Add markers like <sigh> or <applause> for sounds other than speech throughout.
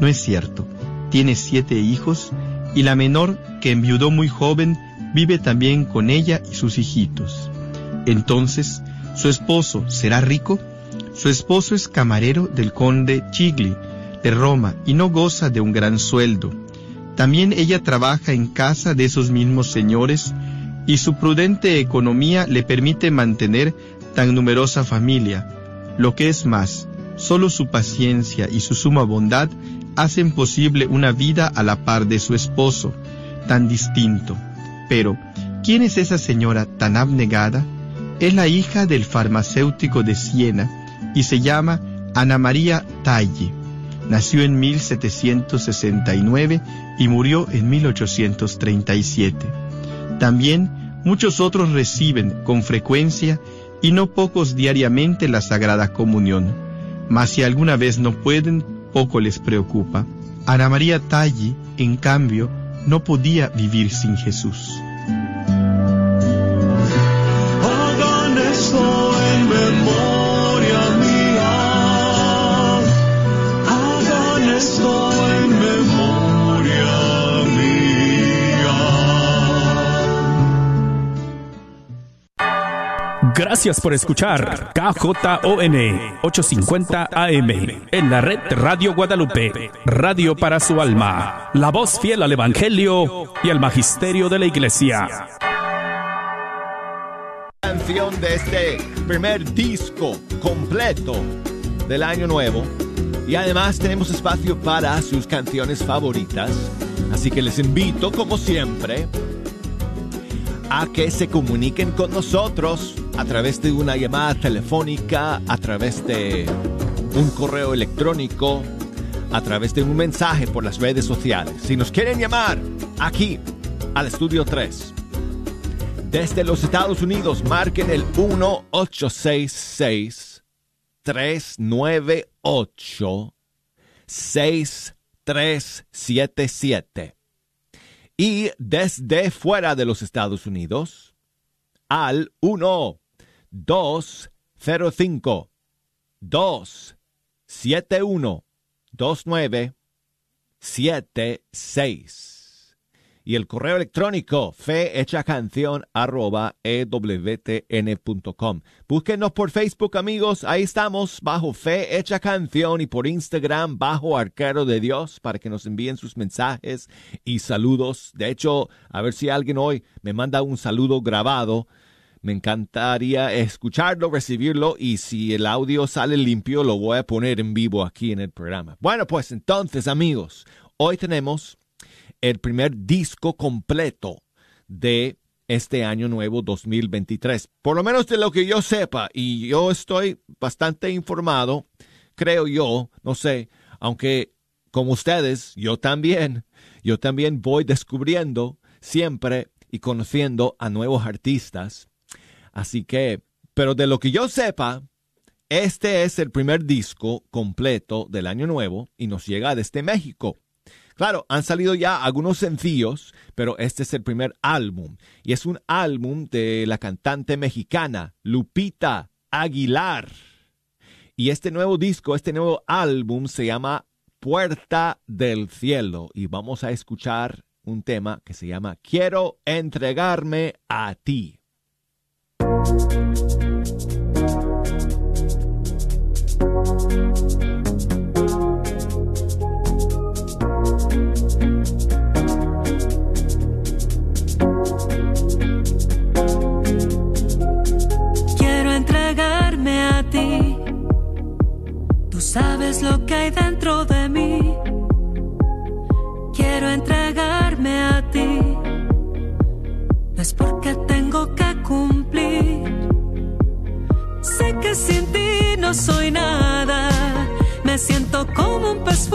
No es cierto. Tiene siete hijos y la menor, que enviudó muy joven, vive también con ella y sus hijitos. Entonces, ¿su esposo será rico? Su esposo es camarero del conde Chigli de Roma y no goza de un gran sueldo. También ella trabaja en casa de esos mismos señores y su prudente economía le permite mantener tan numerosa familia. Lo que es más, solo su paciencia y su suma bondad hacen posible una vida a la par de su esposo, tan distinto. Pero, ¿quién es esa señora tan abnegada? Es la hija del farmacéutico de Siena y se llama Ana María Tagli. Nació en 1769 y murió en 1837. También muchos otros reciben con frecuencia y no pocos diariamente la Sagrada Comunión. Mas si alguna vez no pueden, poco les preocupa. Ana María Tagli, en cambio, no podía vivir sin Jesús. Gracias por escuchar KJON 850 AM en la red Radio Guadalupe, radio para su alma, la voz fiel al Evangelio y al Magisterio de la Iglesia. Canción de este primer disco completo del año nuevo y además tenemos espacio para sus canciones favoritas, así que les invito como siempre a que se comuniquen con nosotros a través de una llamada telefónica, a través de un correo electrónico, a través de un mensaje por las redes sociales. Si nos quieren llamar aquí al estudio 3, desde los Estados Unidos, marquen el 1866 398 6377. Y desde fuera de los Estados Unidos, al 1 205 271 2976 y el correo electrónico ewtn.com. Búsquenos por Facebook, amigos. Ahí estamos, bajo Fe Canción y por Instagram, bajo Arquero de Dios, para que nos envíen sus mensajes y saludos. De hecho, a ver si alguien hoy me manda un saludo grabado me encantaría escucharlo, recibirlo y si el audio sale limpio lo voy a poner en vivo aquí en el programa. Bueno, pues entonces amigos, hoy tenemos el primer disco completo de este año nuevo 2023. Por lo menos de lo que yo sepa y yo estoy bastante informado, creo yo, no sé, aunque como ustedes, yo también, yo también voy descubriendo siempre y conociendo a nuevos artistas Así que, pero de lo que yo sepa, este es el primer disco completo del año nuevo y nos llega desde México. Claro, han salido ya algunos sencillos, pero este es el primer álbum. Y es un álbum de la cantante mexicana Lupita Aguilar. Y este nuevo disco, este nuevo álbum se llama Puerta del Cielo. Y vamos a escuchar un tema que se llama Quiero entregarme a ti. No soy nada, me siento como un pez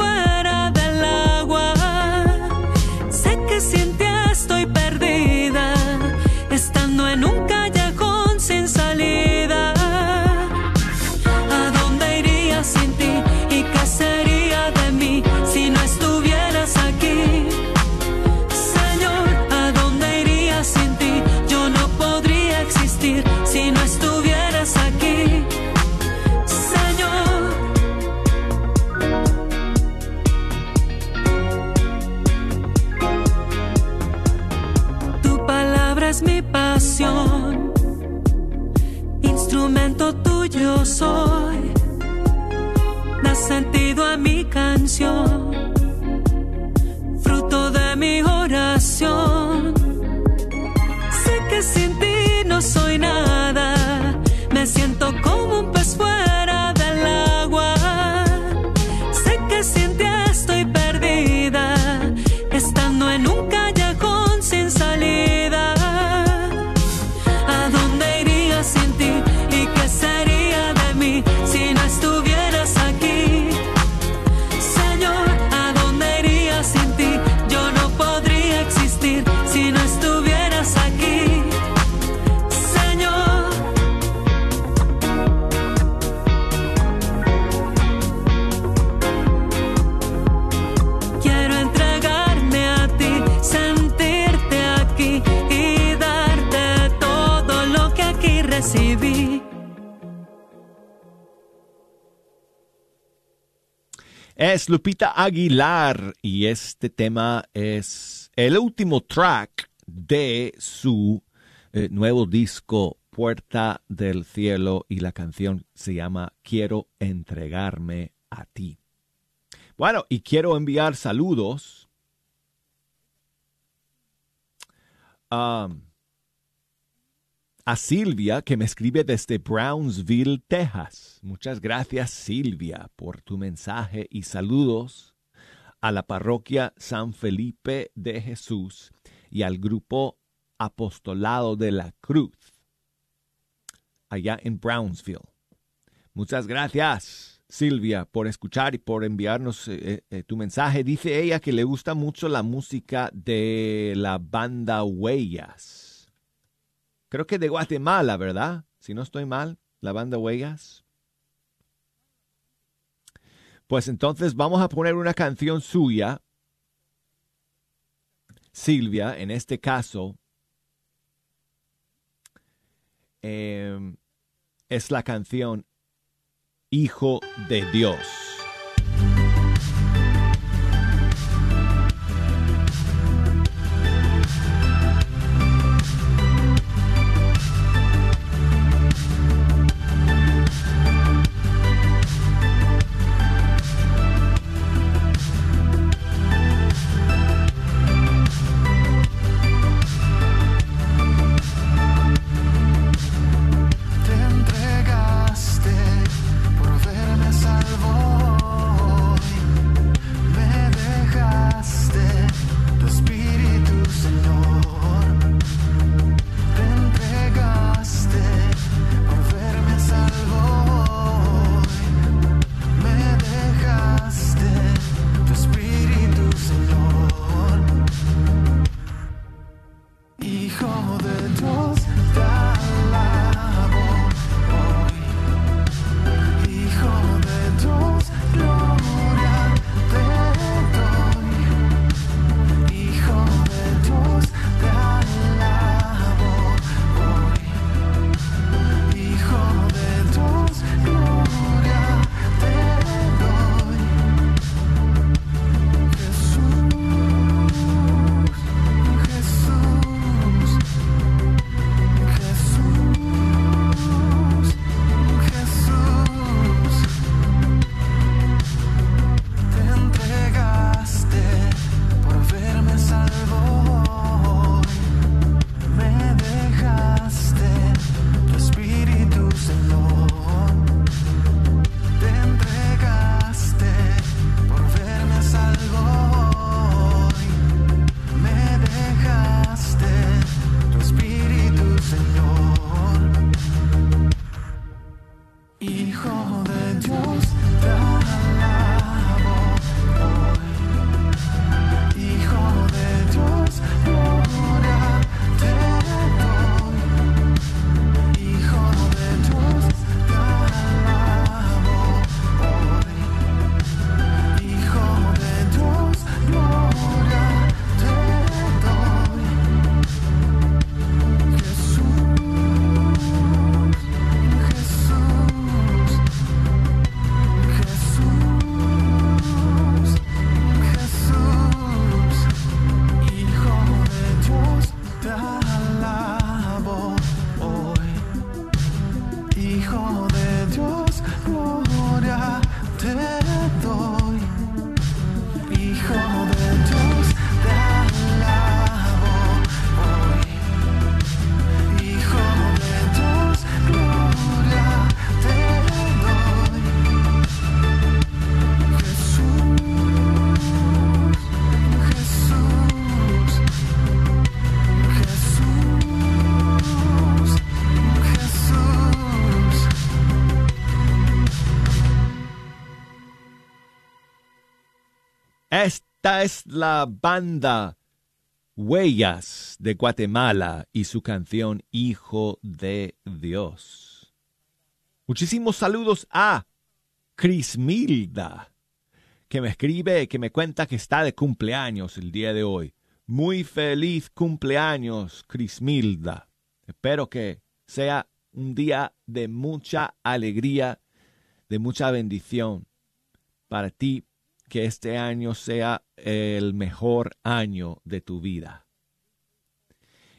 sin? Lupita Aguilar y este tema es el último track de su eh, nuevo disco Puerta del Cielo y la canción se llama Quiero entregarme a ti. Bueno, y quiero enviar saludos a, a Silvia que me escribe desde Brownsville, Texas. Muchas gracias Silvia por tu mensaje y saludos a la parroquia San Felipe de Jesús y al grupo Apostolado de la Cruz allá en Brownsville. Muchas gracias. Silvia, por escuchar y por enviarnos eh, eh, tu mensaje. Dice ella que le gusta mucho la música de la banda Huellas. Creo que de Guatemala, ¿verdad? Si no estoy mal, la banda Huellas. Pues entonces vamos a poner una canción suya. Silvia, en este caso, eh, es la canción Hijo de Dios. La banda Huellas de Guatemala y su canción Hijo de Dios. Muchísimos saludos a Crismilda, que me escribe, que me cuenta que está de cumpleaños el día de hoy. Muy feliz cumpleaños, Crismilda. Espero que sea un día de mucha alegría, de mucha bendición para ti, que este año sea el mejor año de tu vida.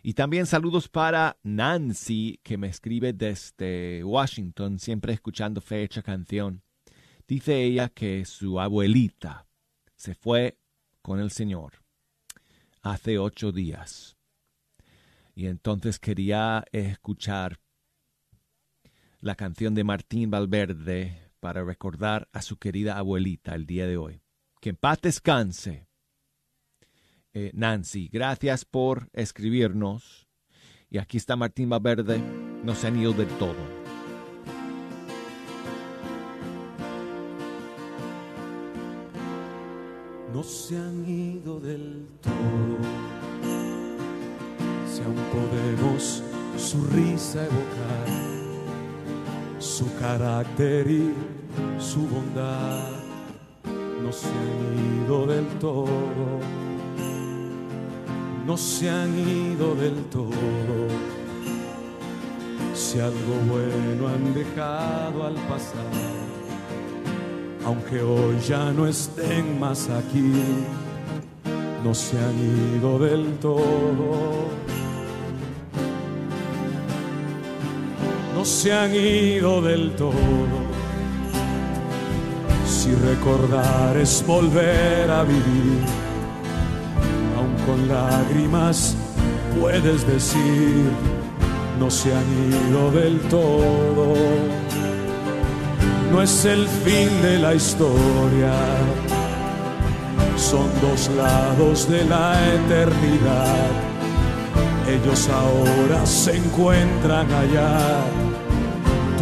Y también saludos para Nancy, que me escribe desde Washington, siempre escuchando fecha canción. Dice ella que su abuelita se fue con el Señor hace ocho días. Y entonces quería escuchar la canción de Martín Valverde para recordar a su querida abuelita el día de hoy. Que en paz descanse. Eh, Nancy, gracias por escribirnos. Y aquí está Martín Valverde, no se han ido del todo. No se han ido del todo. Si aún podemos su risa evocar su carácter y su bondad. No se han ido del todo, no se han ido del todo. Si algo bueno han dejado al pasar, aunque hoy ya no estén más aquí, no se han ido del todo se han ido del todo. Si recordar es volver a vivir, aun con lágrimas puedes decir, no se han ido del todo. No es el fin de la historia, son dos lados de la eternidad. Ellos ahora se encuentran allá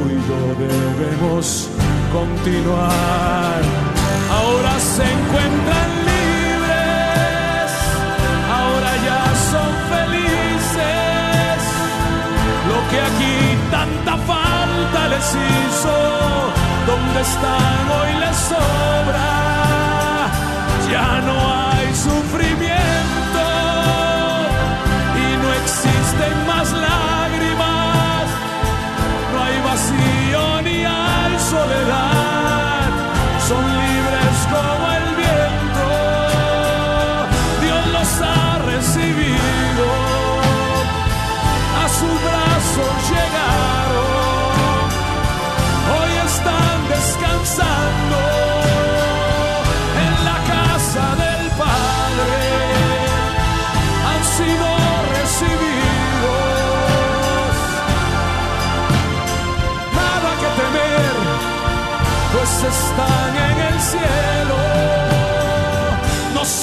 y yo debemos continuar. Ahora se encuentran libres, ahora ya son felices. Lo que aquí tanta falta les hizo, donde están hoy les sobra. Ya no hay son libres como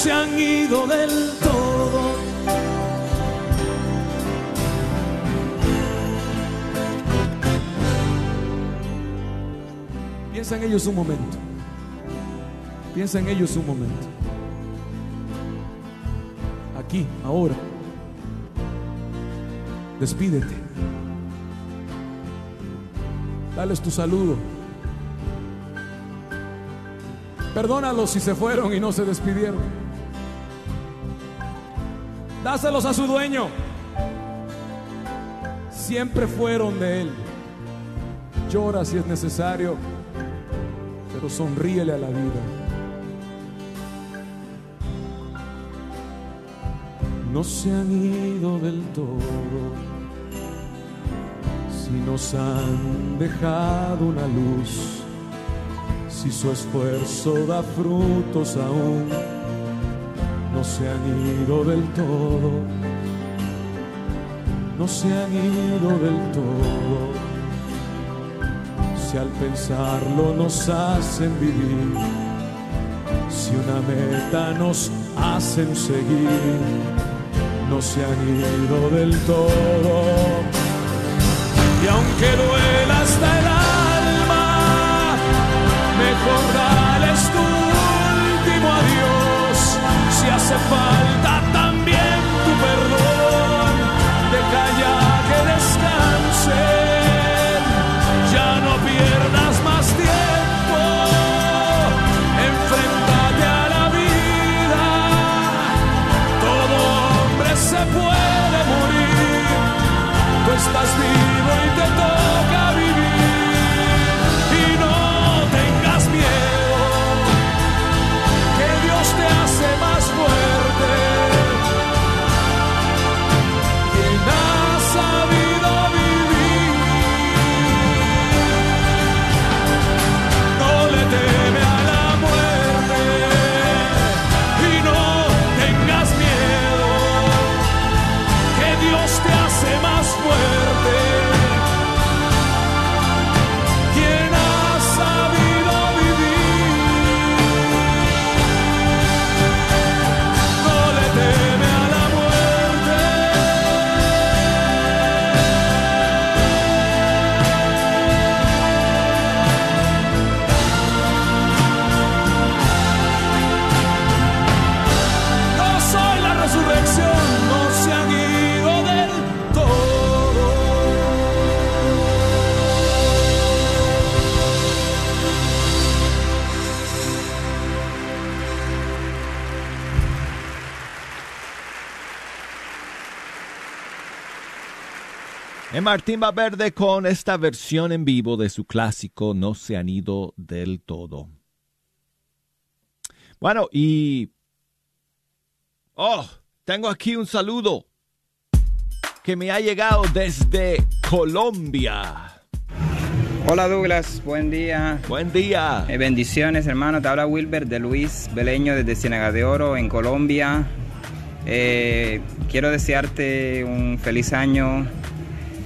se han ido del todo. Piensa en ellos un momento. Piensa en ellos un momento. Aquí, ahora. Despídete. Dales tu saludo. Perdónalos si se fueron y no se despidieron. Dáselos a su dueño. Siempre fueron de él. Llora si es necesario, pero sonríele a la vida. No se han ido del todo, si nos han dejado una luz si su esfuerzo da frutos aún, se han ido del todo, no se han ido del todo. Si al pensarlo nos hacen vivir, si una meta nos hacen seguir, no se han ido del todo. Y aunque duela hasta el mejor hace falta también tu perdón. Deja ya que descansen, ya no pierdas más tiempo. Enfréntate a la vida. Todo hombre se puede morir. Tú estás vivo Martín Valverde con esta versión en vivo de su clásico No se han ido del todo. Bueno, y... Oh, tengo aquí un saludo que me ha llegado desde Colombia. Hola Douglas, buen día. Buen día. Eh, bendiciones hermano, te habla Wilber de Luis Beleño desde Ciénaga de Oro en Colombia. Eh, quiero desearte un feliz año,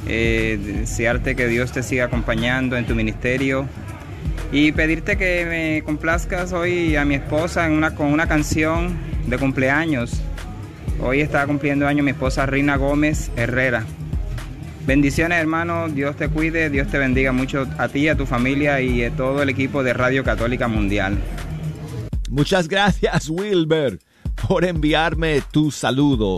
eh, desearte que Dios te siga acompañando en tu ministerio y pedirte que me complazcas hoy a mi esposa en una, con una canción de cumpleaños. Hoy está cumpliendo año mi esposa Rina Gómez Herrera. Bendiciones hermano, Dios te cuide, Dios te bendiga mucho a ti, a tu familia y a todo el equipo de Radio Católica Mundial. Muchas gracias, Wilber, por enviarme tu saludo,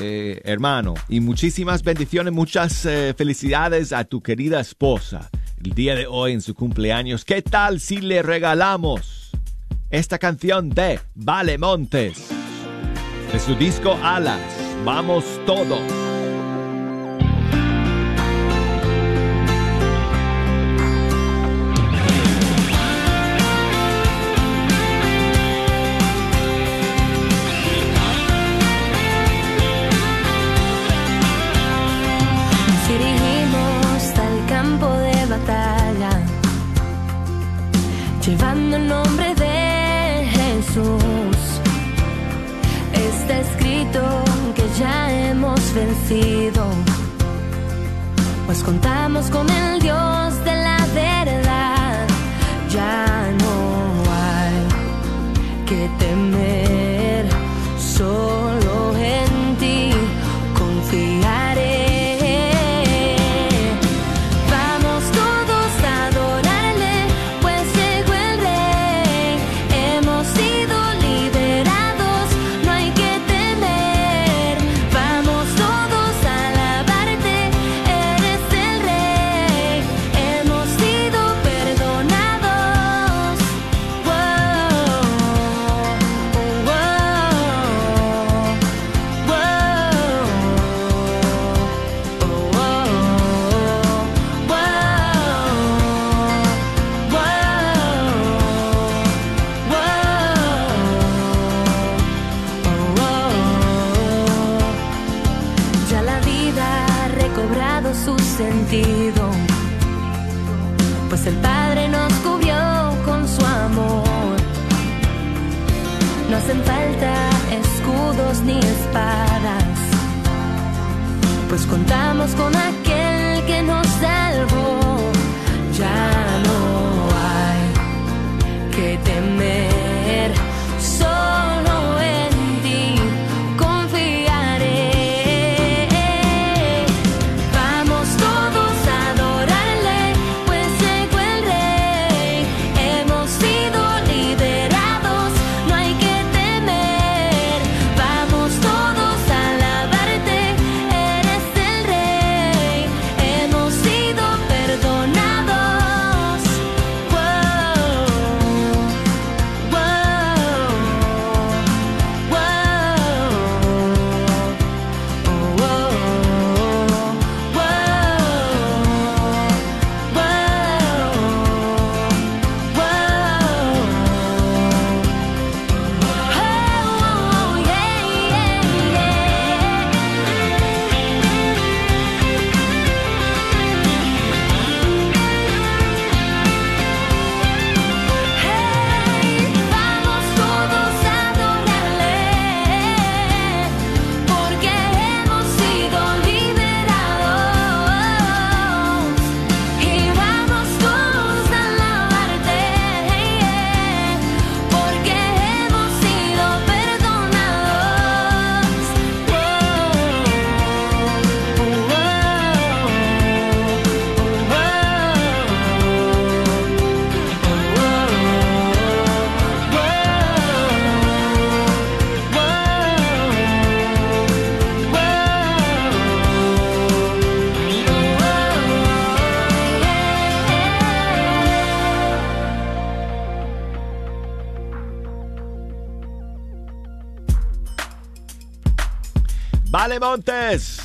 eh, hermano. Y muchísimas bendiciones, muchas eh, felicidades a tu querida esposa el día de hoy en su cumpleaños. ¿Qué tal si le regalamos esta canción de Vale Montes? De su disco Alas, vamos todos.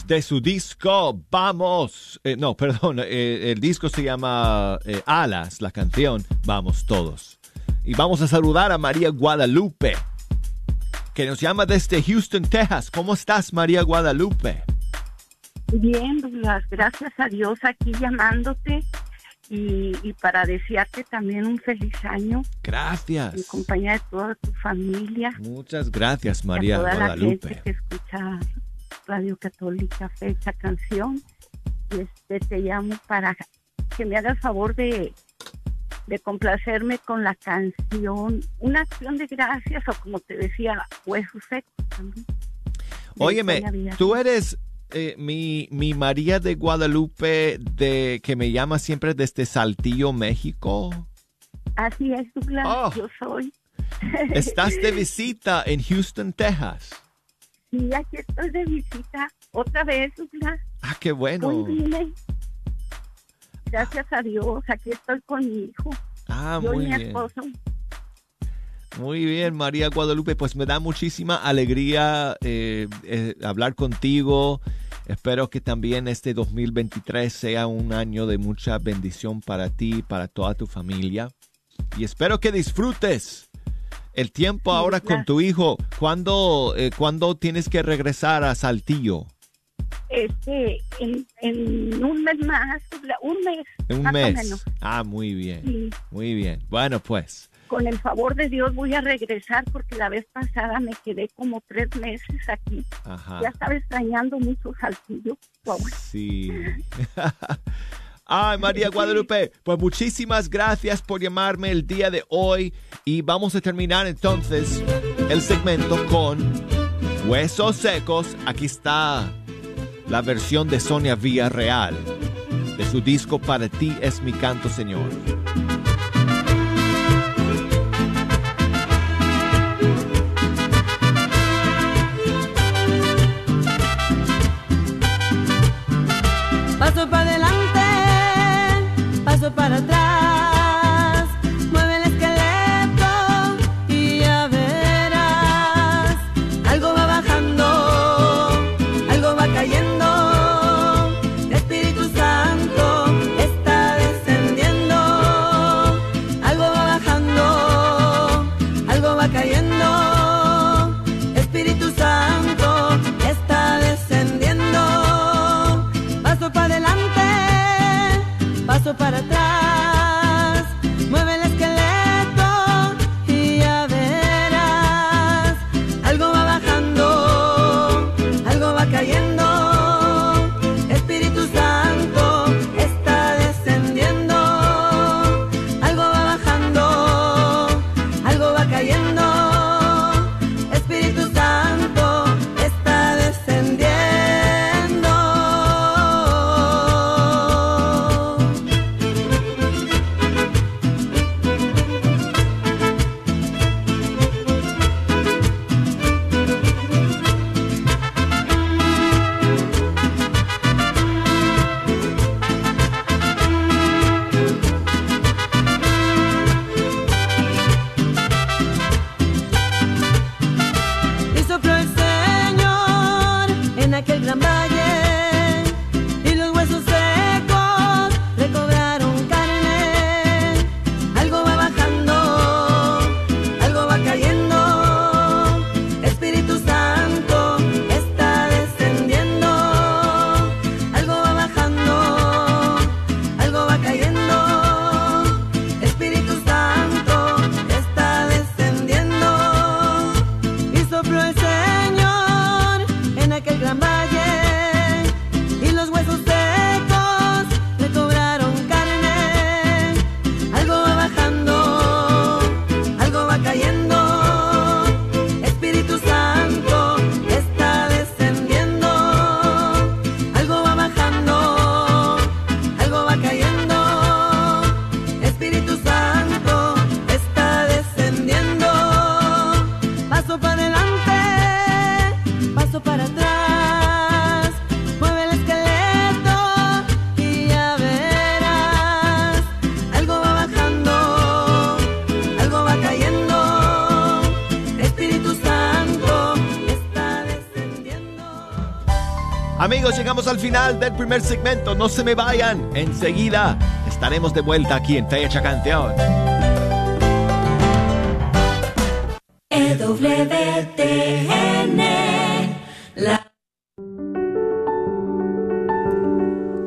De su disco Vamos, eh, no, <laughs> perdón, eh, el disco se llama eh, Alas, la canción Vamos Todos. Y vamos a saludar a María Guadalupe, que nos llama desde Houston, Texas. ¿Cómo estás, María Guadalupe? Bien, Douglas, gracias a Dios aquí llamándote y, y para desearte también un feliz año en Gracias. compañía de toda tu familia. Muchas gracias, y María a toda la Guadalupe. gente que escucha Radio Católica Fecha Canción. Y este te llamo para que me hagas favor de, de complacerme con la canción, una acción de gracias o como te decía, huesos secos también. Óyeme, tú eres eh, mi, mi María de Guadalupe de que me llama siempre desde Saltillo, México. Así es, Douglas, Oh. yo soy. Estás de <laughs> visita en Houston, Texas. Sí, aquí estoy de visita otra vez, Douglas. Ah, qué bueno. Hoy vine. Gracias a Dios, aquí estoy con mi hijo. Ah, yo y muy mi bien. esposo. Muy bien, María Guadalupe. Pues me da muchísima alegría eh, eh, hablar contigo. Espero que también este 2023 sea un año de mucha bendición para ti, para toda tu familia. Y espero que disfrutes el tiempo ahora con tu hijo. ¿Cuándo, eh, ¿Cuándo tienes que regresar a Saltillo? Este, en, en un mes más, un mes. Un más o mes. menos. Ah, muy bien. Sí, Muy bien. Bueno, pues. con el favor de Dios voy a regresar porque la vez pasada me quedé como tres meses aquí. Ajá. Ya estaba extrañando mucho Saltillo. Wow. Sí. <laughs> Ay, María Guadalupe, pues muchísimas gracias por llamarme el día de hoy y vamos a terminar entonces el segmento con Huesos Secos. Aquí está la versión de Sonia Villarreal de su disco Para ti es mi canto, Señor. Amigos, llegamos al final del primer segmento. No se me vayan. Enseguida estaremos de vuelta aquí en Fecha Canción. EWTN, la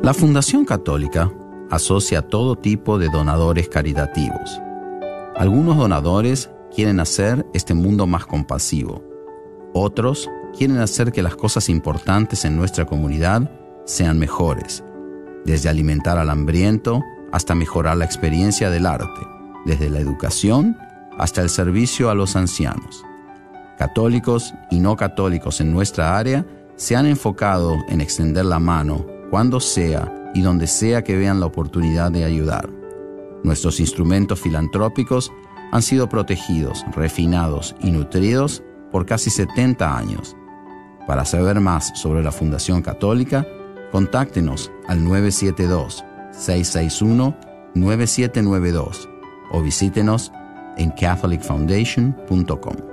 La Fundación Católica asocia todo tipo de donadores caritativos. Algunos donadores quieren hacer este mundo más compasivo. Otros quieren hacer que las cosas importantes en nuestra comunidad sean mejores, desde alimentar al hambriento hasta mejorar la experiencia del arte, desde la educación hasta el servicio a los ancianos. Católicos y no católicos en nuestra área se han enfocado en extender la mano cuando sea y donde sea que vean la oportunidad de ayudar. Nuestros instrumentos filantrópicos han sido protegidos, refinados y nutridos por casi 70 años. Para saber más sobre la Fundación Católica, contáctenos al 972-661-9792 o visítenos en catholicfoundation.com.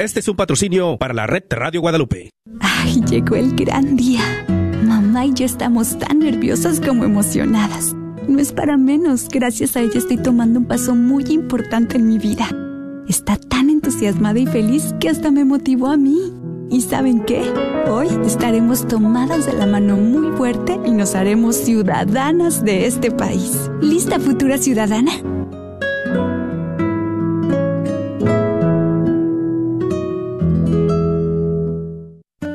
Este es un patrocinio para la red Radio Guadalupe. Ay, llegó el gran día. Mamá y yo estamos tan nerviosas como emocionadas. No es para menos, gracias a ella estoy tomando un paso muy importante en mi vida. Está tan entusiasmada y feliz que hasta me motivó a mí. ¿Y saben qué? Hoy estaremos tomadas de la mano muy fuerte y nos haremos ciudadanas de este país. ¿Lista futura ciudadana?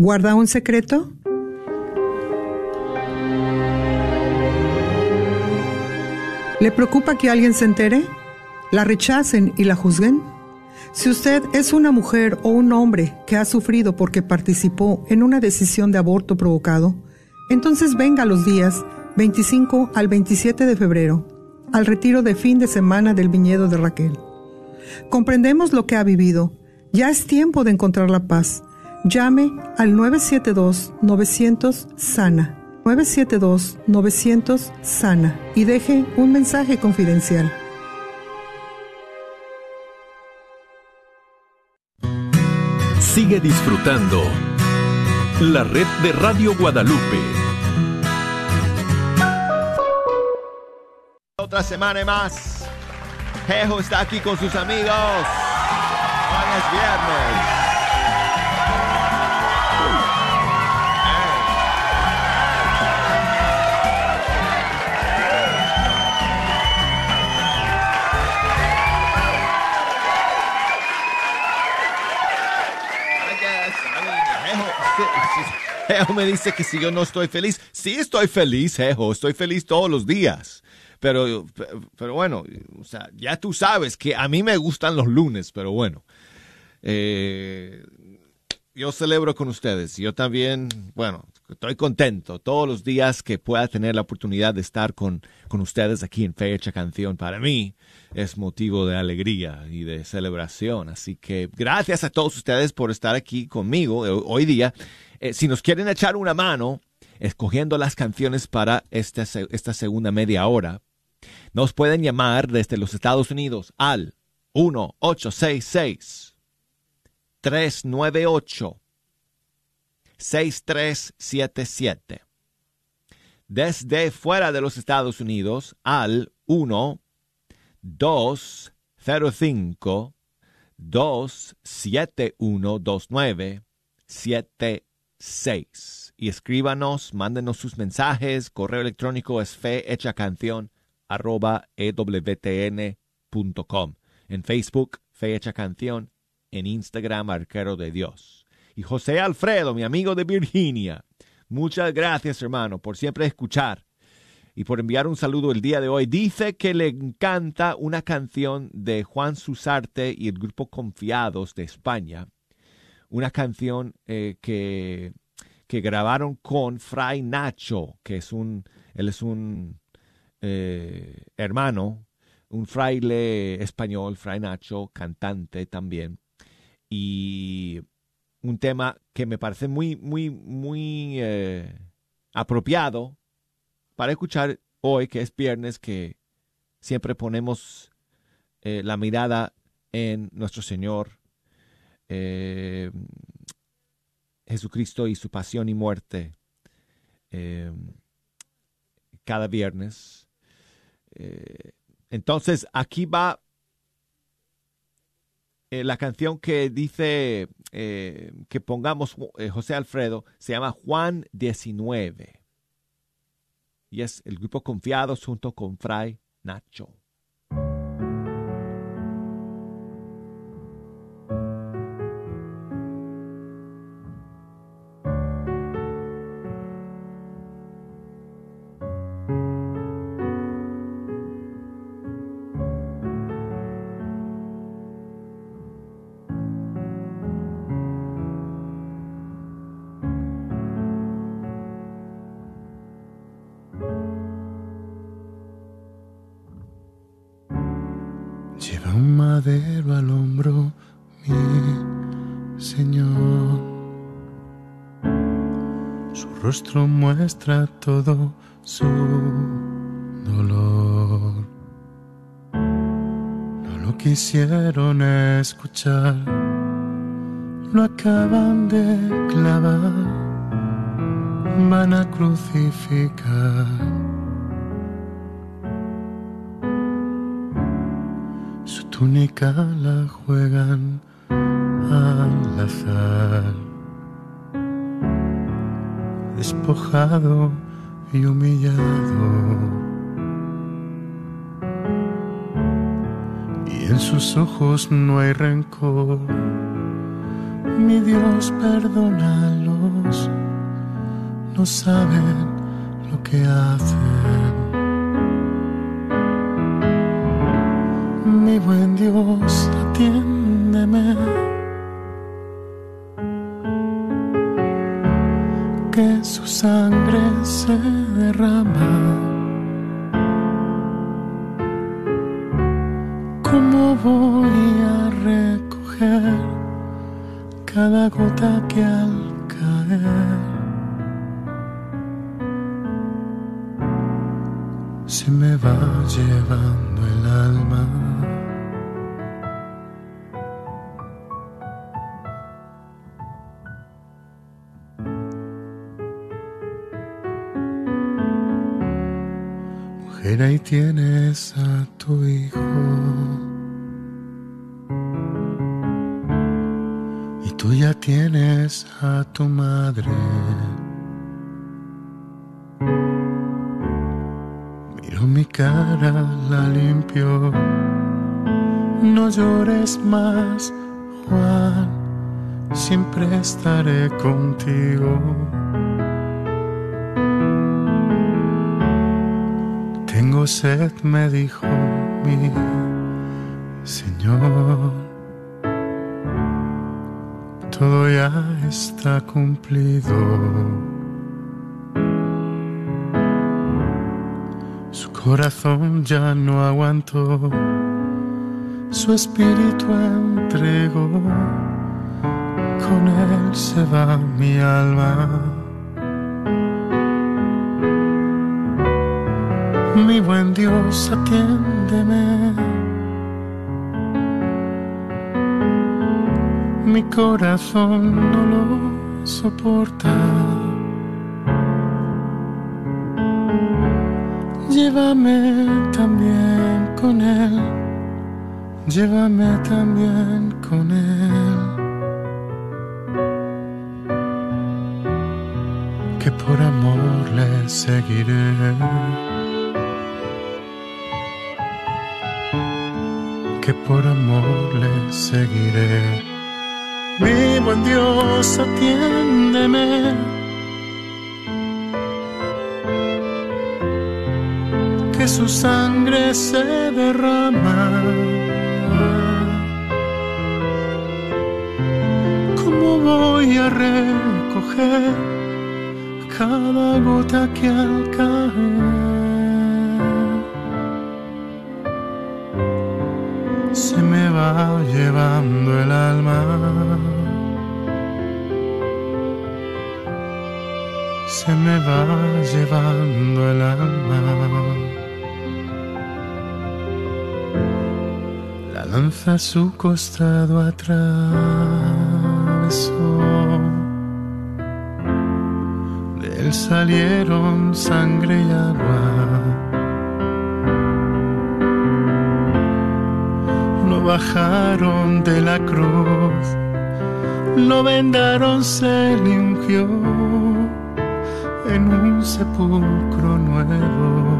¿Guarda un secreto? ¿Le preocupa que alguien se entere? ¿La rechacen y la juzguen? Si usted es una mujer o un hombre que ha sufrido porque participó en una decisión de aborto provocado, entonces venga los días 25 al 27 de febrero, al retiro de fin de semana del viñedo de Raquel. Comprendemos lo que ha vivido. Ya es tiempo de encontrar la paz. Llame al 972-900 SANA. 972-900 SANA y deje un mensaje confidencial. Sigue disfrutando la red de Radio Guadalupe. Otra semana más. Jejo está aquí con sus amigos. Hoy es viernes. Jejo <laughs> me dice que si yo no estoy feliz, sí estoy feliz, Jejo, estoy feliz todos los días. Pero, pero bueno, o sea, ya tú sabes que a mí me gustan los lunes, pero bueno. Eh, yo celebro con ustedes. Yo también, bueno, estoy contento todos los días que pueda tener la oportunidad de estar con, con ustedes aquí en Fecha Canción. Para mí es motivo de alegría y de celebración. Así que gracias a todos ustedes por estar aquí conmigo hoy día. Eh, si nos quieren echar una mano escogiendo las canciones para esta, esta segunda media hora, nos pueden llamar desde los Estados Unidos al 1-866 398 6377. Desde fuera de los Estados Unidos al 1 205 2712976. Y escríbanos, mándenos sus mensajes. Correo electrónico es fehechacanción arroba ewtn.com. En Facebook, Fe Hecha Canción. En Instagram, Arquero de Dios. Y José Alfredo, mi amigo de Virginia. Muchas gracias, hermano, por siempre escuchar y por enviar un saludo el día de hoy. Dice que le encanta una canción de Juan Susarte y el grupo Confiados de España. Una canción eh, que, que grabaron con Fray Nacho, que es un, él es un eh, hermano, un fraile español, Fray Nacho, cantante también. Y un tema que me parece muy, muy, muy eh, apropiado para escuchar hoy, que es viernes, que siempre ponemos eh, la mirada en nuestro Señor eh, Jesucristo y su pasión y muerte cada viernes. entonces, aquí va la canción que dice que pongamos José Alfredo, se llama Juan 19 y es el grupo Confiados junto con Fray Nacho. Muestra todo su dolor. No lo quisieron escuchar, lo acaban de clavar, van a crucificar. Túnica la juegan al azar despojado y humillado. Y en sus ojos no hay rencor. Mi Dios, perdónalos, no saben lo que hacen. Buen Dios, atiéndeme que su sangre se derrama. ¿Cómo voy a recoger cada gota que al caer se me va llevando el alma? Tienes a tu hijo. Y tú ya tienes a tu madre. Miro mi cara, la limpio. No llores más, Juan. Siempre estaré contigo. Tengo me dijo mi Señor. Todo ya está cumplido. Su corazón ya no aguantó. Su espíritu entregó. Con él se va mi alma. Mi buen Dios, atiéndeme. Mi corazón no lo soporta. Llévame también con él, llévame también con él. Que por amor le seguiré. Por amor le seguiré. Mi buen Dios, atiéndeme. Que su sangre se derrama. ¿Cómo voy a recoger cada gota que al caer va llevando el alma? Se me va llevando el alma. La lanza a su costado atravesó. De él salieron sangre y agua. Bajaron de la cruz, lo vendaron, se limpió en un sepulcro nuevo.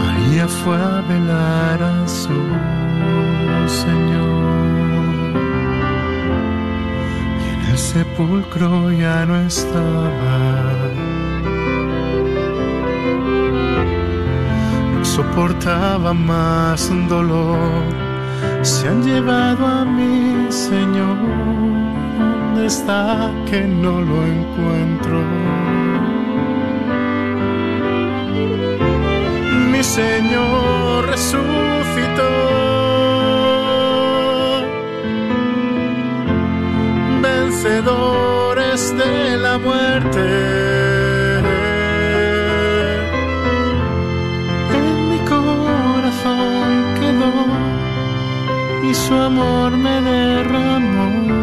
María fue a velar a su Señor y en el sepulcro ya no estaba. Soportaba más dolor, se han llevado a mi Señor. ¿Dónde está que no lo encuentro? Mi Señor resucitó. Vencedores de la muerte. Su amor me derramó.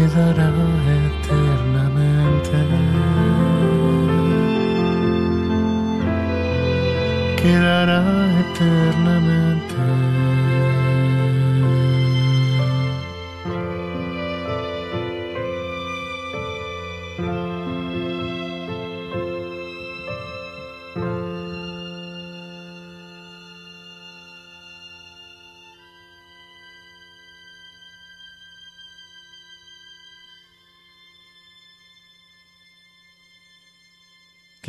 quedará eternamente. Quedará eternamente.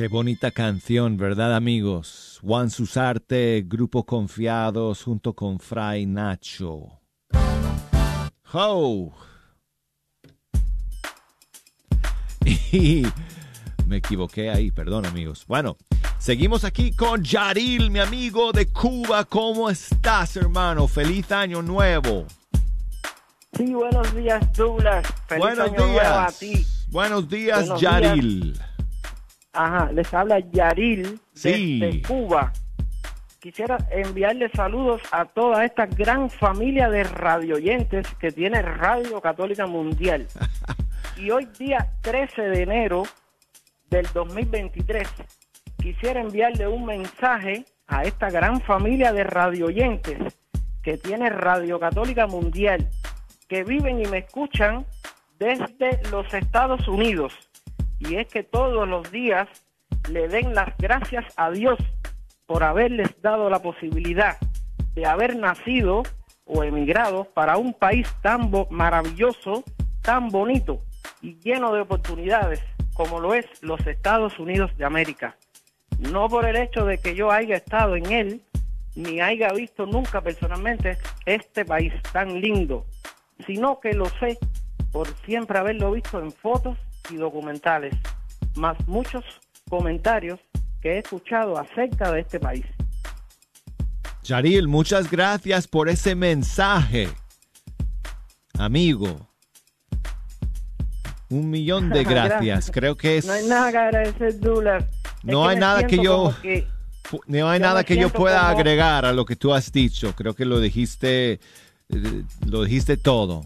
Qué bonita canción, ¿verdad amigos? Juan Susarte, Grupo Confiados, junto con Fray Nacho. ¡Ho! <laughs> Y me equivoqué ahí, perdón amigos. Bueno, seguimos aquí con Yaril, mi amigo de Cuba. ¿Cómo estás, hermano? Feliz año nuevo. Sí, buenos días, Douglas. Feliz Buenos año nuevo a días. ti. Buenos días, Buenos Yaril. Ajá, les habla Yaril Sí. desde Cuba. Quisiera enviarle saludos a toda esta gran familia de radioyentes que tiene Radio Católica Mundial. <laughs> Y hoy día 13 de enero del 2023 quisiera enviarle un mensaje a esta gran familia de radioyentes que tiene Radio Católica Mundial, que viven y me escuchan desde los Estados Unidos. Y es que todos los días le den las gracias a Dios por haberles dado la posibilidad de haber nacido o emigrado para un país tan maravilloso, tan bonito y lleno de oportunidades como lo es los Estados Unidos de América. No por el hecho de que yo haya estado en él, ni haya visto nunca personalmente este país tan lindo, sino que lo sé por siempre haberlo visto en fotos y documentales, más muchos comentarios que he escuchado acerca de este país. Yaril, muchas gracias por ese mensaje. Amigo. Un millón de <laughs> gracias. Creo que es... No hay nada que agradecer. Es No hay nada que yo- que- No hay Yo nada que yo pueda como- agregar a lo que tú has dicho. Creo que lo dijiste, eh, lo dijiste todo.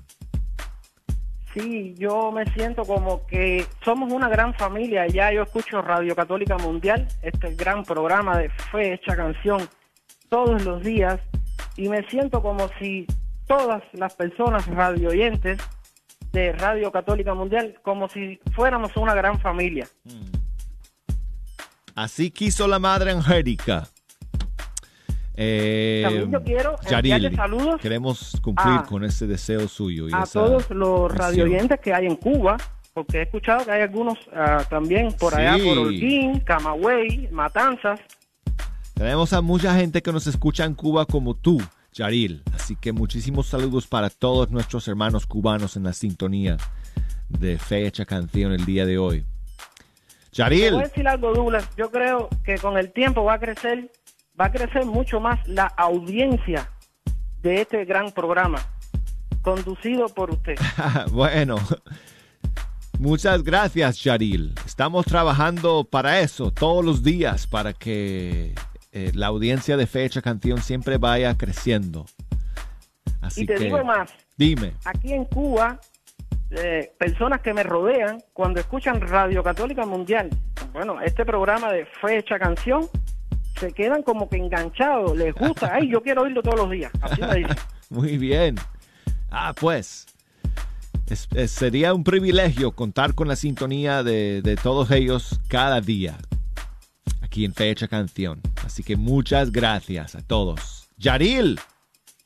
Sí, yo me siento como que somos una gran familia. Ya yo escucho Radio Católica Mundial, este gran programa de fe hecha canción, todos los días. Y me siento como si todas las personas radio oyentes de Radio Católica Mundial, como si fuéramos una gran familia. Así quiso la Madre Angélica. Eh, También yo quiero saludos queremos cumplir a- con ese deseo suyo. Y a todos los presión. radio oyentes que hay en Cuba, porque he escuchado que hay algunos ah, también por allá, Sí. por Holguín, Camagüey, Matanzas. Tenemos a mucha gente que nos escucha en Cuba como tú, Yaril. Así que muchísimos saludos para todos nuestros hermanos cubanos en la sintonía de Fecha Canción el día de hoy. Te Yaril, voy a decir algo, Douglas. Yo creo que con el tiempo va a crecer, va a crecer mucho más la audiencia de este gran programa, conducido por usted. <laughs> bueno, muchas gracias, Yaril. Estamos trabajando para eso todos los días, para que eh, la audiencia de Fecha Canción siempre vaya creciendo. Así y te que, digo más, dime. aquí en Cuba, eh, personas que me rodean, cuando escuchan Radio Católica Mundial, bueno, este programa de Fecha Canción, se quedan como que enganchados, les gusta, ay, yo quiero oírlo todos los días. Así me dicen. <laughs> Muy bien. Ah, pues. es- es- sería un privilegio contar con la sintonía de, de todos ellos cada día. Aquí en Fecha Canción. Así que muchas gracias a todos. Yaril.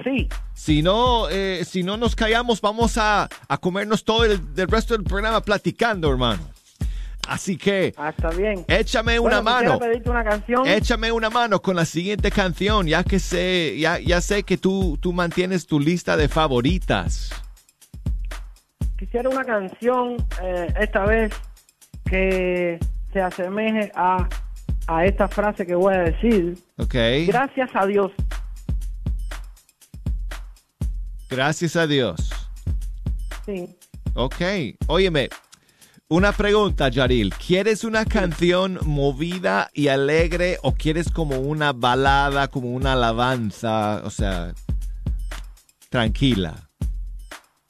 Sí. Si no, eh, si no nos callamos, vamos a, a comernos todo el, el resto del programa platicando, hermano. Así que. Hasta bien. Échame una Bueno, mano. pedirte una canción. Échame una mano con la siguiente canción, ya que sé, ya, ya sé que tú, tú mantienes tu lista de favoritas. Quisiera una canción, eh, esta vez, que se asemeje a, a esta frase que voy a decir. Ok. Gracias a Dios. Gracias a Dios. Sí. Ok. Óyeme, una pregunta, Yaril. ¿Quieres una canción movida y alegre o quieres como una balada, como una alabanza? O sea, tranquila.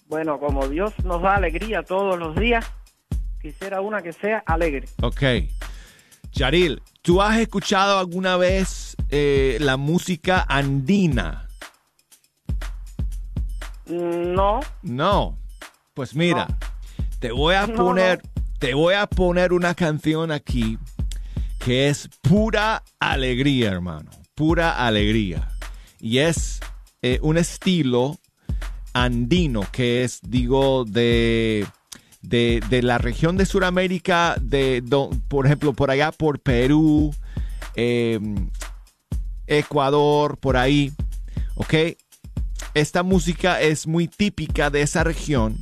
Bueno, como Dios nos da alegría todos los días, quisiera una que sea alegre. Ok. Yaril, ¿tú has escuchado alguna vez eh, la música andina? No. No. Pues mira, te voy a No, poner, te voy a poner una canción aquí que es pura alegría, hermano. Pura alegría. Y es eh, un estilo andino que es, digo, de, de, la región de Sudamérica, de, por ejemplo, por allá por Perú, eh, Ecuador, por ahí. ¿Ok? Esta música es muy típica de esa región.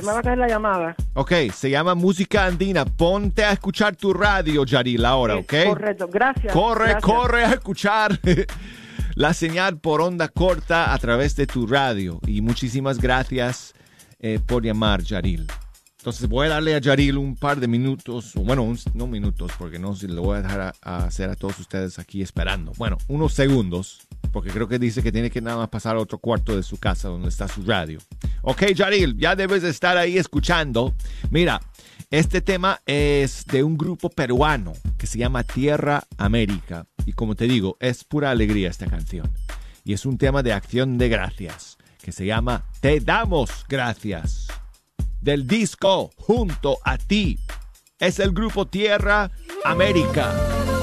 Se me va a caer la llamada. Ok, se llama música andina. Ponte a escuchar tu radio, Yaril, ahora, ¿ok? Correcto, gracias. Corre, gracias. corre a escuchar <laughs> la señal por onda corta a través de tu radio. Y muchísimas gracias eh, por llamar, Yaril. Entonces voy a darle a Yaril un par de minutos, o bueno, un- no minutos, porque no se lo voy a dejar a, a hacer a todos ustedes aquí esperando. Bueno, unos segundos, porque creo que dice que tiene que nada más pasar a otro cuarto de su casa donde está su radio. Ok, Yaril, ya debes de estar ahí escuchando. Mira, este tema es de un grupo peruano que se llama Tierra América. Y como te digo, es pura alegría esta canción. Y es un tema de acción de gracias que se llama Te damos gracias. Del disco Junto a ti. Es el grupo Tierra América.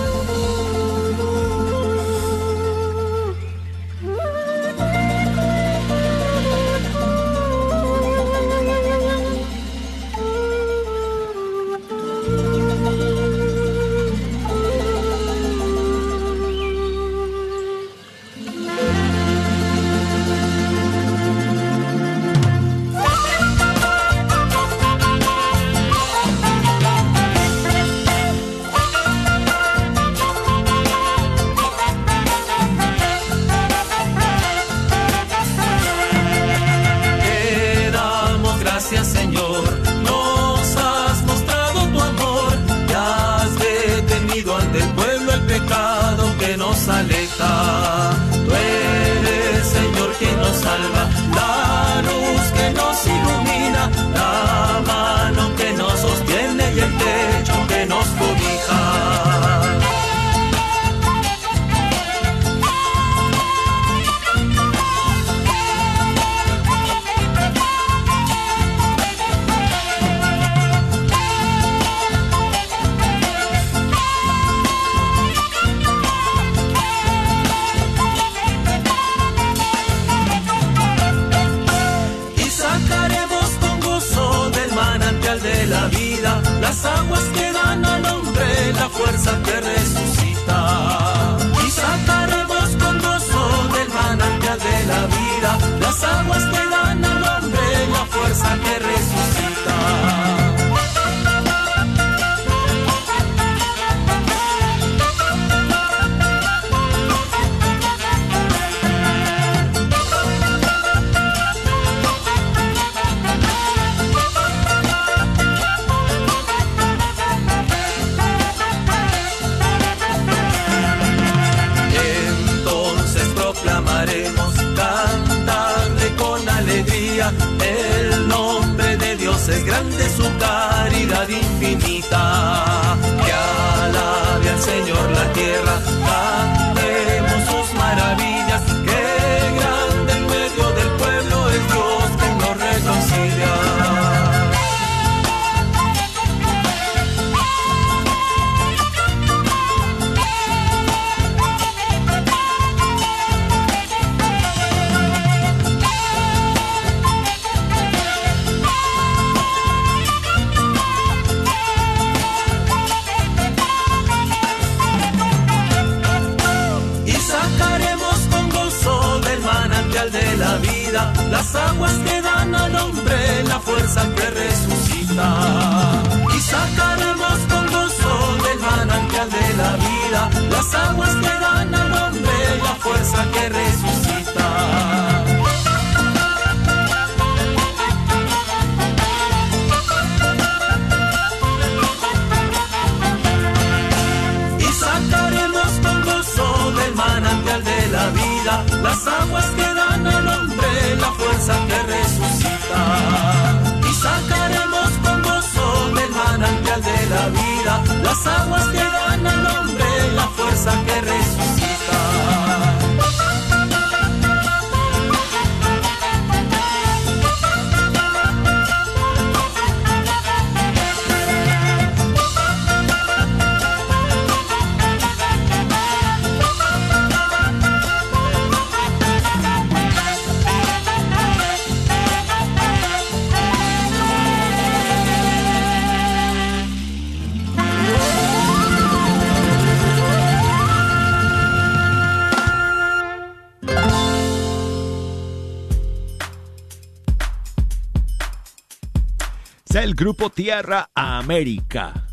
Tierra América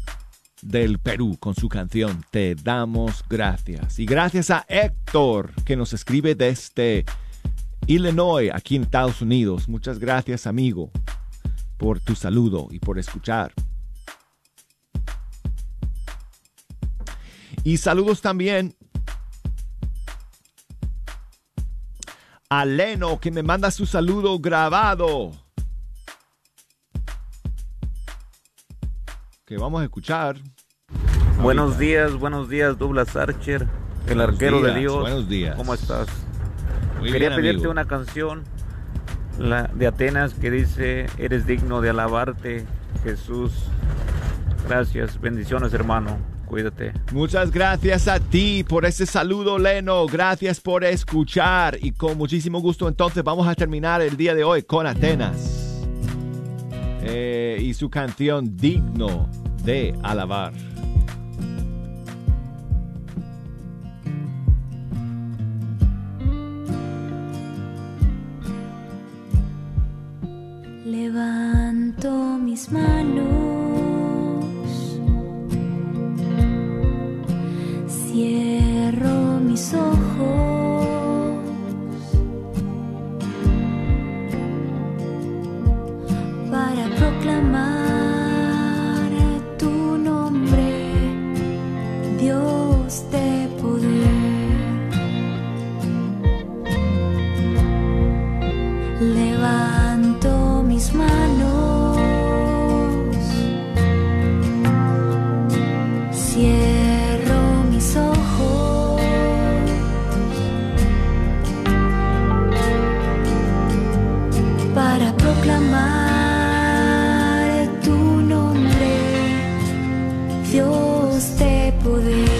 del Perú con su canción Te damos gracias. Y gracias a Héctor que nos escribe desde Illinois, aquí en Estados Unidos. Muchas gracias amigo por tu saludo y por escuchar. Y saludos también a Leno que me manda su saludo grabado. Que vamos a escuchar. Buenos días, buenos días, Douglas Archer, el Buenos arquero de Dios. buenos días. ¿Cómo estás? Muy Quería bien, pedirte amigo. una canción la de Atenas que dice, eres digno de alabarte, Jesús. Gracias, bendiciones hermano, cuídate. Muchas gracias a ti por ese saludo, Leno. Gracias por escuchar. Y con muchísimo gusto, entonces, vamos a terminar el día de hoy con Atenas. Eh, y su canción Digno de Alabar. Levanto mis manos, cierro mis ojos, para proclamar Dios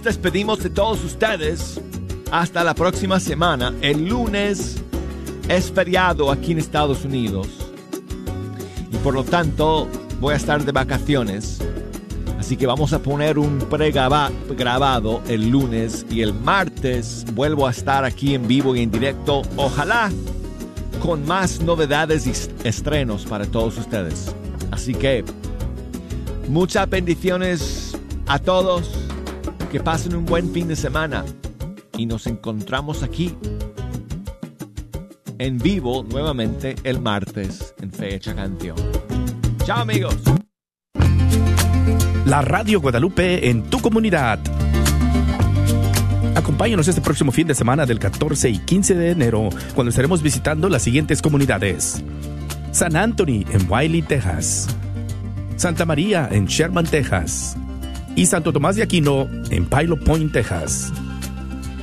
nos despedimos de todos ustedes. Hasta la próxima semana. El lunes es feriado aquí en Estados Unidos. Y por lo tanto voy a estar de vacaciones. Así que vamos a poner un pregrabado el lunes y el martes vuelvo a estar aquí en vivo y en directo. Ojalá con más novedades y estrenos para todos ustedes. Así que muchas bendiciones a todos. Que pasen un buen fin de semana. Y nos encontramos aquí en vivo nuevamente el martes en Fecha Canción. Chao amigos. La Radio Guadalupe en tu comunidad. Acompáñanos este próximo fin de semana del 14 y 15 de enero, cuando estaremos visitando las siguientes comunidades. San Anthony en Wiley, Texas. Santa María en Sherman, Texas. Y Santo Tomás de Aquino en Pilot Point, Texas.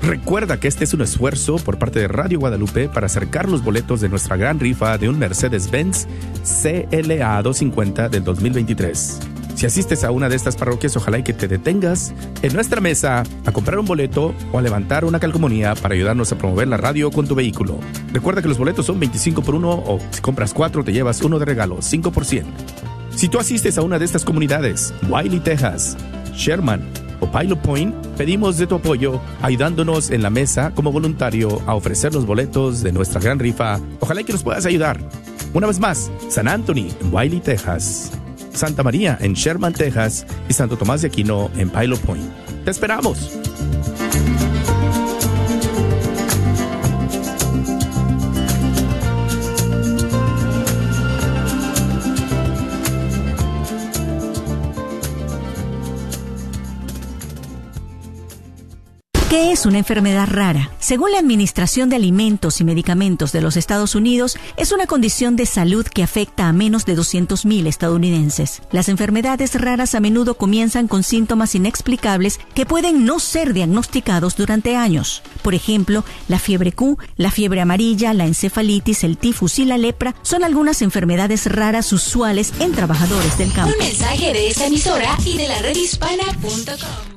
Recuerda que este es un esfuerzo por parte de Radio Guadalupe para acercar los boletos de nuestra gran rifa de un Mercedes-Benz CLA 250 del 2023. Si asistes a una de estas parroquias, ojalá y que te detengas en nuestra mesa a comprar un boleto o a levantar una calcomanía para ayudarnos a promover la radio con tu vehículo. Recuerda que los boletos son 25 por uno o si compras cuatro te llevas uno de regalo, 5%. Si tú asistes a una de estas comunidades, Wiley, Texas, Sherman o Pilot Point, pedimos de tu apoyo ayudándonos en la mesa como voluntario a ofrecer los boletos de nuestra gran rifa. Ojalá que nos puedas ayudar. Una vez más, San Anthony en Wiley, Texas. Santa María en Sherman, Texas y Santo Tomás de Aquino en Pilot Point. ¡Te esperamos! ¿Qué es una enfermedad rara? Según la Administración de Alimentos y Medicamentos de los Estados Unidos, es una condición de salud que afecta a menos de 200.000 estadounidenses. Las enfermedades raras a menudo comienzan con síntomas inexplicables que pueden no ser diagnosticados durante años. Por ejemplo, la fiebre Q, la fiebre amarilla, la encefalitis, el tifus y la lepra son algunas enfermedades raras usuales en trabajadores del campo. Un mensaje de esta emisora y de la redhispana.com.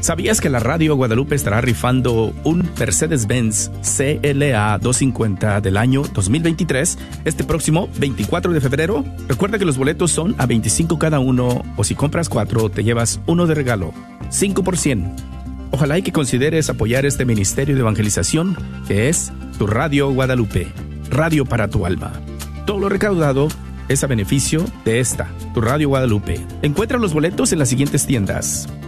¿Sabías que la Radio Guadalupe estará rifando un Mercedes-Benz CLA 250 del año 2023 este próximo 24 de febrero? Recuerda que los boletos son a 25 cada uno o si compras cuatro te llevas uno de regalo, 5%. Ojalá y que consideres apoyar este ministerio de evangelización que es tu Radio Guadalupe, radio para tu alma. Todo lo recaudado es a beneficio de esta, tu Radio Guadalupe. Encuentra los boletos en las siguientes tiendas.